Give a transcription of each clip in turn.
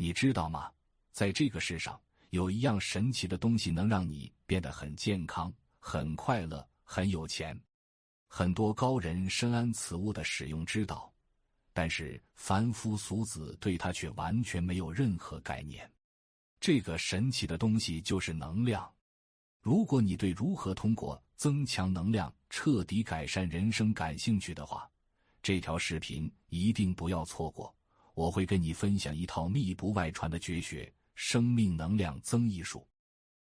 你知道吗？在这个世上，有一样神奇的东西能让你变得很健康、很快乐、很有钱。很多高人深谙此物的使用之道，但是凡夫俗子对它却完全没有任何概念。这个神奇的东西就是能量。如果你对如何通过增强能量彻底改善人生感兴趣的话，这条视频一定不要错过。我会跟你分享一套密不外传的绝学——生命能量增益术。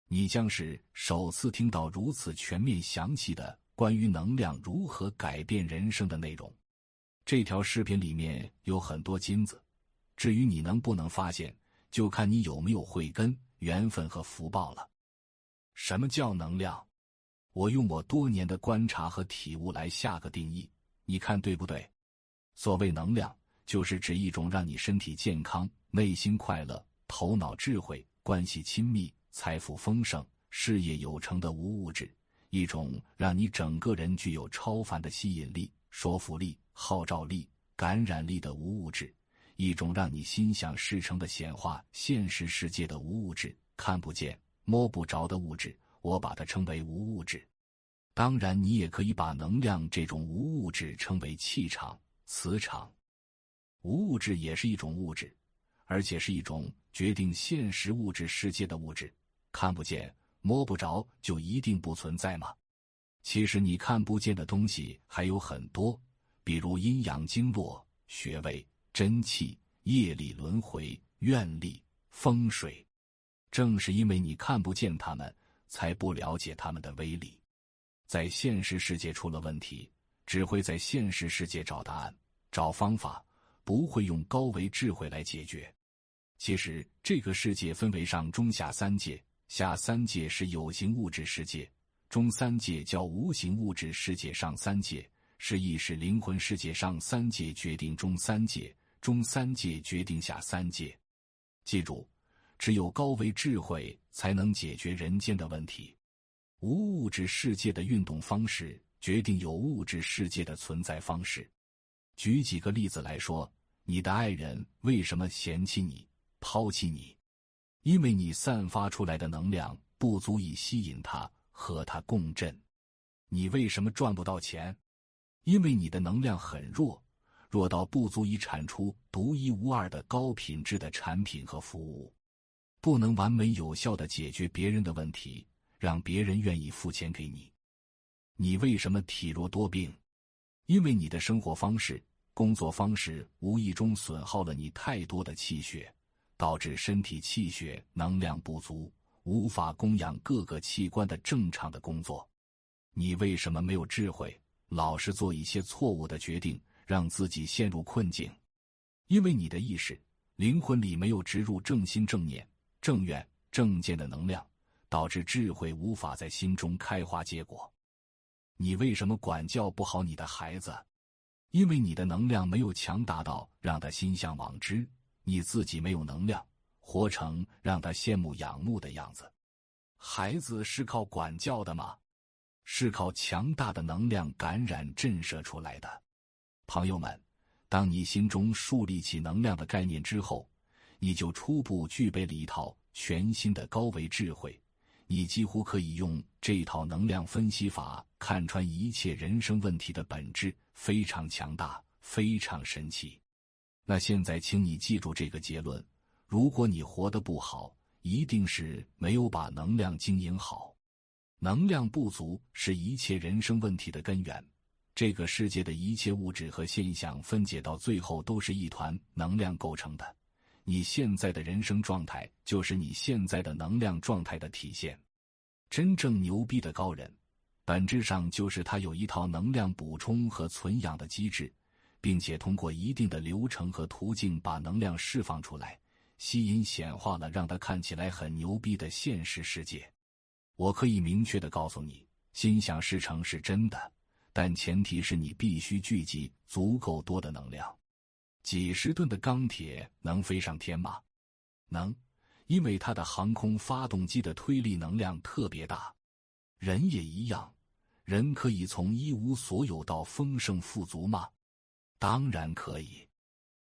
你将是首次听到如此全面详细的。关于能量如何改变人生的内容，这条视频里面有很多金子。至于你能不能发现，就看你有没有慧根、缘分和福报了。什么叫能量？我用我多年的观察和体悟来下个定义，你看对不对？所谓能量，就是指一种让你身体健康、内心快乐、头脑智慧、关系亲密、财富丰盛、事业有成的无物质。一种让你整个人具有超凡的吸引力、说服力、号召力、感染力的无物质；一种让你心想事成的显化现实世界的无物质，看不见、摸不着的物质，我把它称为无物质。当然，你也可以把能量这种无物质称为气场、磁场。无物质也是一种物质，而且是一种决定现实物质世界的物质，看不见。摸不着就一定不存在吗？其实你看不见的东西还有很多，比如阴阳经络、穴位、真气、业力轮回、愿力、风水。正是因为你看不见它们，才不了解它们的威力。在现实世界出了问题，只会在现实世界找答案、找方法，不会用高维智慧来解决。其实这个世界分为上中下三界。下三界是有形物质世界，中三界叫无形物质世界，上三界是意识灵魂世界。上三界决定中三界，中三界决定下三界。记住，只有高维智慧才能解决人间的问题。无物质世界的运动方式决定有物质世界的存在方式。举几个例子来说，你的爱人为什么嫌弃你、抛弃你？因为你散发出来的能量不足以吸引他和他共振，你为什么赚不到钱？因为你的能量很弱，弱到不足以产出独一无二的高品质的产品和服务，不能完美有效的解决别人的问题，让别人愿意付钱给你。你为什么体弱多病？因为你的生活方式、工作方式无意中损耗了你太多的气血。导致身体气血能量不足，无法供养各个器官的正常的工作。你为什么没有智慧，老是做一些错误的决定，让自己陷入困境？因为你的意识、灵魂里没有植入正心、正念、正愿、正见的能量，导致智慧无法在心中开花结果。你为什么管教不好你的孩子？因为你的能量没有强大到让他心向往之。你自己没有能量，活成让他羡慕仰慕的样子。孩子是靠管教的吗？是靠强大的能量感染震慑出来的。朋友们，当你心中树立起能量的概念之后，你就初步具备了一套全新的高维智慧。你几乎可以用这套能量分析法看穿一切人生问题的本质，非常强大，非常神奇。那现在，请你记住这个结论：如果你活得不好，一定是没有把能量经营好。能量不足是一切人生问题的根源。这个世界的一切物质和现象分解到最后都是一团能量构成的。你现在的人生状态就是你现在的能量状态的体现。真正牛逼的高人，本质上就是他有一套能量补充和存养的机制。并且通过一定的流程和途径把能量释放出来，吸引显化了让他看起来很牛逼的现实世界。我可以明确的告诉你，心想事成是真的，但前提是你必须聚集足够多的能量。几十吨的钢铁能飞上天吗？能，因为它的航空发动机的推力能量特别大。人也一样，人可以从一无所有到丰盛富足吗？当然可以，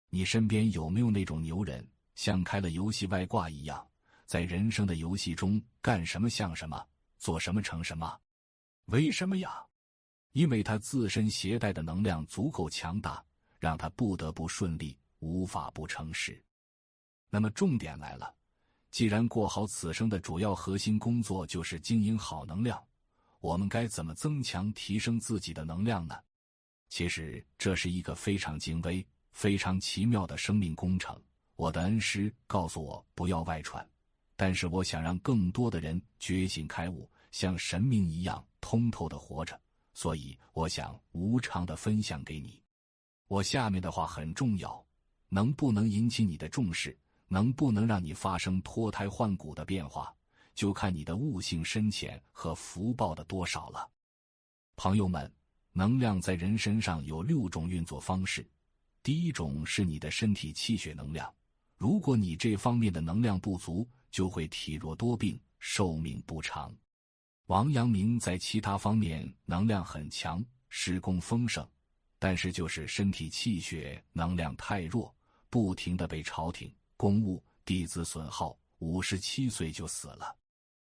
你身边有没有那种牛人？像开了游戏外挂一样，在人生的游戏中干什么像什么，做什么成什么。为什么呀？因为他自身携带的能量足够强大，让他不得不顺利，无法不成事。那么重点来了，既然过好此生的主要核心工作就是经营好能量，我们该怎么增强提升自己的能量呢？其实这是一个非常精微、非常奇妙的生命工程。我的恩师告诉我不要外传，但是我想让更多的人觉醒开悟，像神明一样通透的活着，所以我想无偿的分享给你。我下面的话很重要，能不能引起你的重视？能不能让你发生脱胎换骨的变化，就看你的悟性深浅和福报的多少了。朋友们，能量在人身上有六种运作方式。第一种是你的身体气血能量，如果你这方面的能量不足，就会体弱多病，寿命不长。王阳明在其他方面能量很强，施功丰盛，但是就是身体气血能量太弱，不停的被朝廷。公务弟子损耗，五十七岁就死了。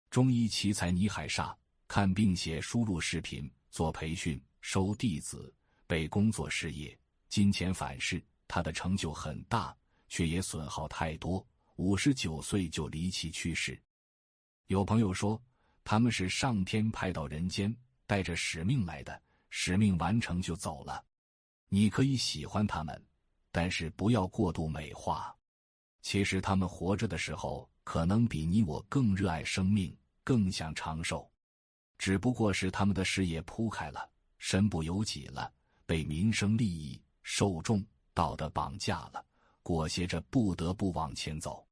中医奇才倪海厦看病写输入视频做培训收弟子被工作事业金钱反噬，他的成就很大，却也损耗太多，五十九岁就离奇去世。有朋友说他们是上天派到人间带着使命来的，使命完成就走了。你可以喜欢他们，但是不要过度美化。其实他们活着的时候，可能比你我更热爱生命，更想长寿，只不过是他们的事业铺开了，身不由己了，被民生利益、受众、道德绑架了，裹挟着不得不往前走。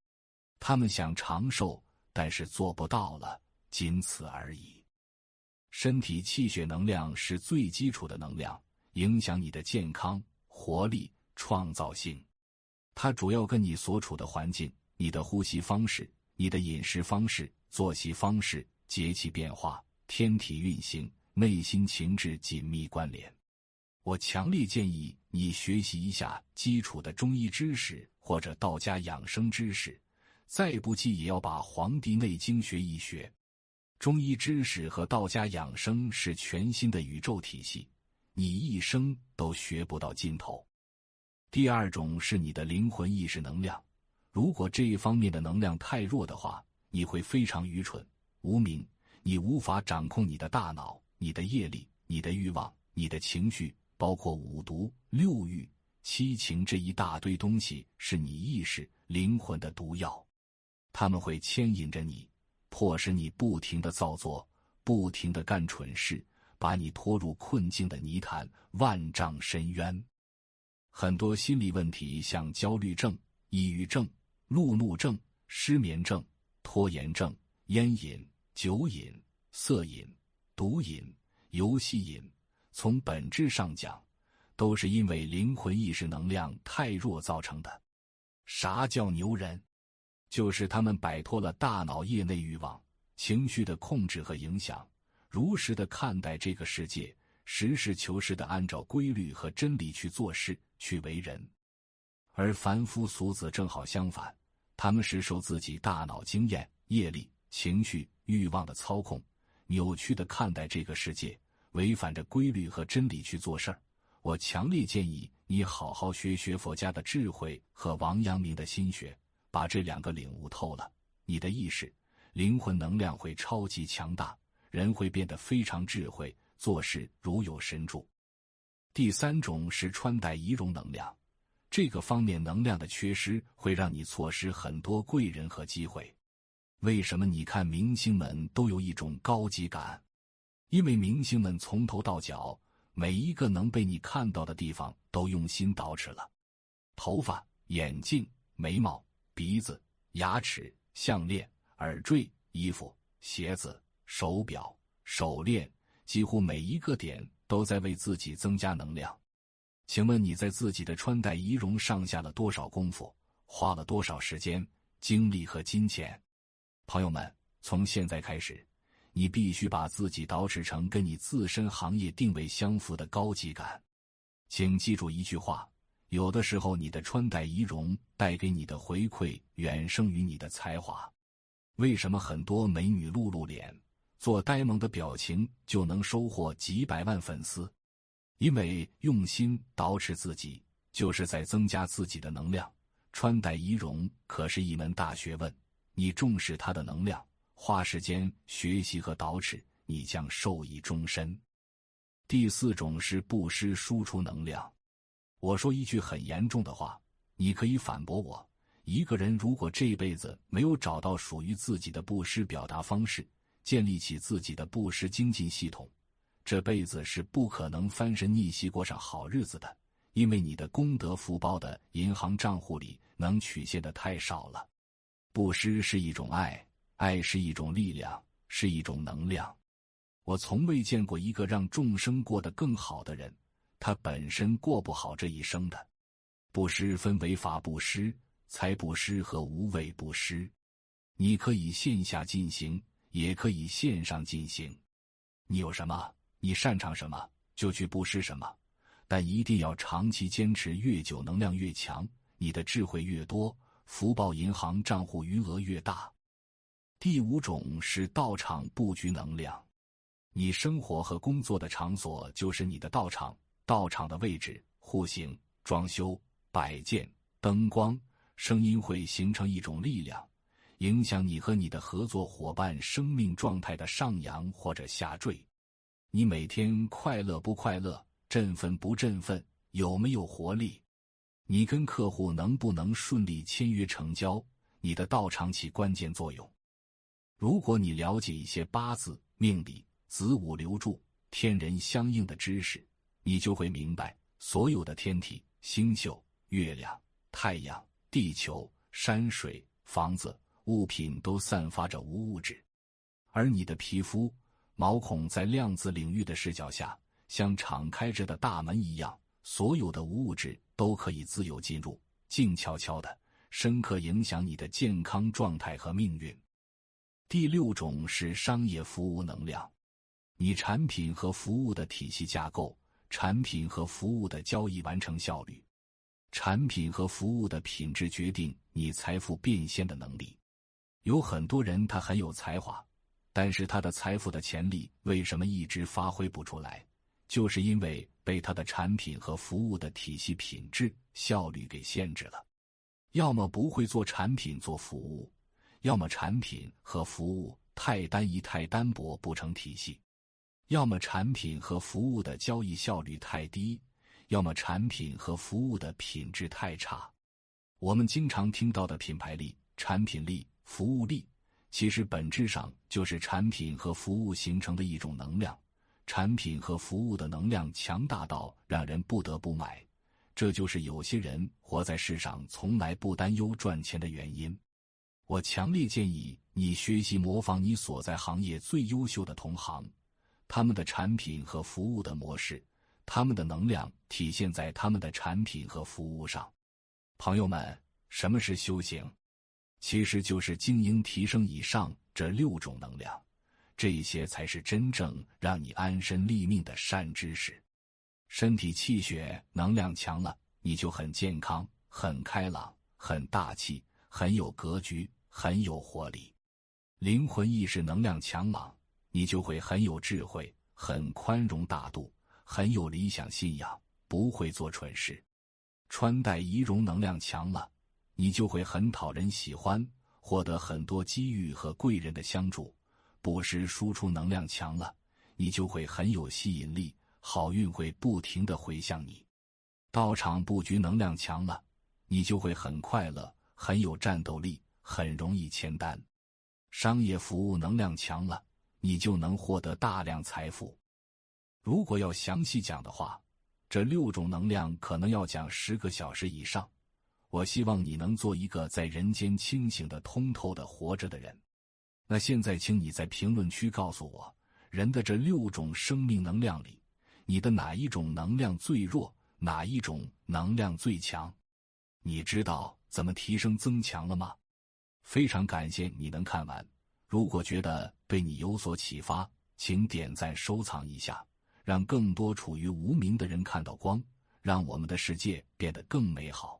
他们想长寿，但是做不到了，仅此而已。身体气血能量是最基础的能量，影响你的健康、活力、创造性。它主要跟你所处的环境、你的呼吸方式、你的饮食方式、作息方式、节气变化、天体运行、内心情志紧密关联。我强烈建议你学习一下基础的中医知识或者道家养生知识，再不济也要把《黄帝内经》学一学。中医知识和道家养生是全新的宇宙体系，你一生都学不到尽头。第二种是你的灵魂意识能量，如果这一方面的能量太弱的话，你会非常愚蠢、无名，你无法掌控你的大脑、你的业力、你的欲望、你的情绪，包括五毒、六欲、七情这一大堆东西，是你意识、灵魂的毒药，他们会牵引着你，迫使你不停的造作，不停的干蠢事，把你拖入困境的泥潭、万丈深渊。很多心理问题，像焦虑症、抑郁症、路怒症、失眠症、拖延症、烟瘾、酒瘾、色瘾、毒瘾、游戏瘾，从本质上讲，都是因为灵魂意识能量太弱造成的。啥叫牛人？就是他们摆脱了大脑业内欲望、情绪的控制和影响，如实的看待这个世界，实事求是的按照规律和真理去做事。去为人，而凡夫俗子正好相反，他们是受自己大脑经验、业力、情绪、欲望的操控，扭曲的看待这个世界，违反着规律和真理去做事儿。我强烈建议你好好学学佛家的智慧和王阳明的心学，把这两个领悟透了，你的意识、灵魂能量会超级强大，人会变得非常智慧，做事如有神助。第三种是穿戴仪容能量，这个方面能量的缺失会让你错失很多贵人和机会。为什么？你看明星们都有一种高级感，因为明星们从头到脚每一个能被你看到的地方都用心捯饬了，头发、眼镜、眉毛、鼻子、牙齿、项链、耳坠、衣服、鞋子、手表、手链，几乎每一个点。都在为自己增加能量，请问你在自己的穿戴仪容上下了多少功夫，花了多少时间、精力和金钱？朋友们，从现在开始，你必须把自己捯饬成跟你自身行业定位相符的高级感。请记住一句话：有的时候，你的穿戴仪容带给你的回馈远胜于你的才华。为什么很多美女露露脸、做呆萌的表情就能收获几百万粉丝？因为用心捯饬自己，就是在增加自己的能量。穿戴仪容可是一门大学问，你重视它的能量，花时间学习和捯饬，你将受益终身。第四种是布施输出能量。我说一句很严重的话，你可以反驳我：一个人如果这辈子没有找到属于自己的布施表达方式，建立起自己的布施精进系统，这辈子是不可能翻身逆袭过上好日子的。因为你的功德福报的银行账户里能取现的太少了。布施是一种爱，爱是一种力量，是一种能量。我从未见过一个让众生过得更好的人。他本身过不好这一生的，布施分为法布施、财布施和无畏布施。你可以线下进行，也可以线上进行。你有什么，你擅长什么，就去布施什么，但一定要长期坚持。越久，能量越强，你的智慧越多，福报银行账户余额越大。第五种是道场布局能量，你生活和工作的场所就是你的道场。道场的位置、户型、装修、摆件、灯光、声音会形成一种力量，影响你和你的合作伙伴生命状态的上扬或者下坠。你每天快乐不快乐？振奋不振奋？有没有活力？你跟客户能不能顺利签约成交？你的道场起关键作用。如果你了解一些八字、命理、子午流注、天人相应的知识。你就会明白，所有的天体、星宿、月亮、太阳、地球、山水、房子、物品都散发着无物质，而你的皮肤、毛孔在量子领域的视角下，像敞开着的大门一样，所有的无物质都可以自由进入，静悄悄的，深刻影响你的健康状态和命运。第六种是商业服务能量，你产品和服务的体系架构。产品和服务的交易完成效率，产品和服务的品质决定你财富变现的能力。有很多人他很有才华，但是他的财富的潜力为什么一直发挥不出来？就是因为被他的产品和服务的体系品质效率给限制了。要么不会做产品做服务，要么产品和服务太单一太单薄不成体系。要么产品和服务的交易效率太低，要么产品和服务的品质太差。我们经常听到的品牌力、产品力、服务力，其实本质上就是产品和服务形成的一种能量。产品和服务的能量强大到让人不得不买，这就是有些人活在世上从来不担忧赚钱的原因。我强烈建议你学习模仿你所在行业最优秀的同行。他们的产品和服务的模式，他们的能量体现在他们的产品和服务上。朋友们，什么是修行？其实就是经营提升以上这六种能量，这些才是真正让你安身立命的善知识。身体气血能量强了，你就很健康、很开朗、很大气、很有格局、很有活力。灵魂意识能量强了。你就会很有智慧，很宽容大度，很有理想信仰，不会做蠢事。穿戴仪容能量强了，你就会很讨人喜欢，获得很多机遇和贵人的相助。布施输出能量强了，你就会很有吸引力，好运会不停的回向你。道场布局能量强了，你就会很快乐，很有战斗力，很容易签单。商业服务能量强了。你就能获得大量财富。如果要详细讲的话，这六种能量可能要讲十个小时以上。我希望你能做一个在人间清醒的、通透的活着的人。那现在，请你在评论区告诉我，人的这六种生命能量里，你的哪一种能量最弱，哪一种能量最强？你知道怎么提升增强了吗？非常感谢你能看完。如果觉得对你有所启发，请点赞收藏一下，让更多处于无名的人看到光。让我们的世界变得更美好。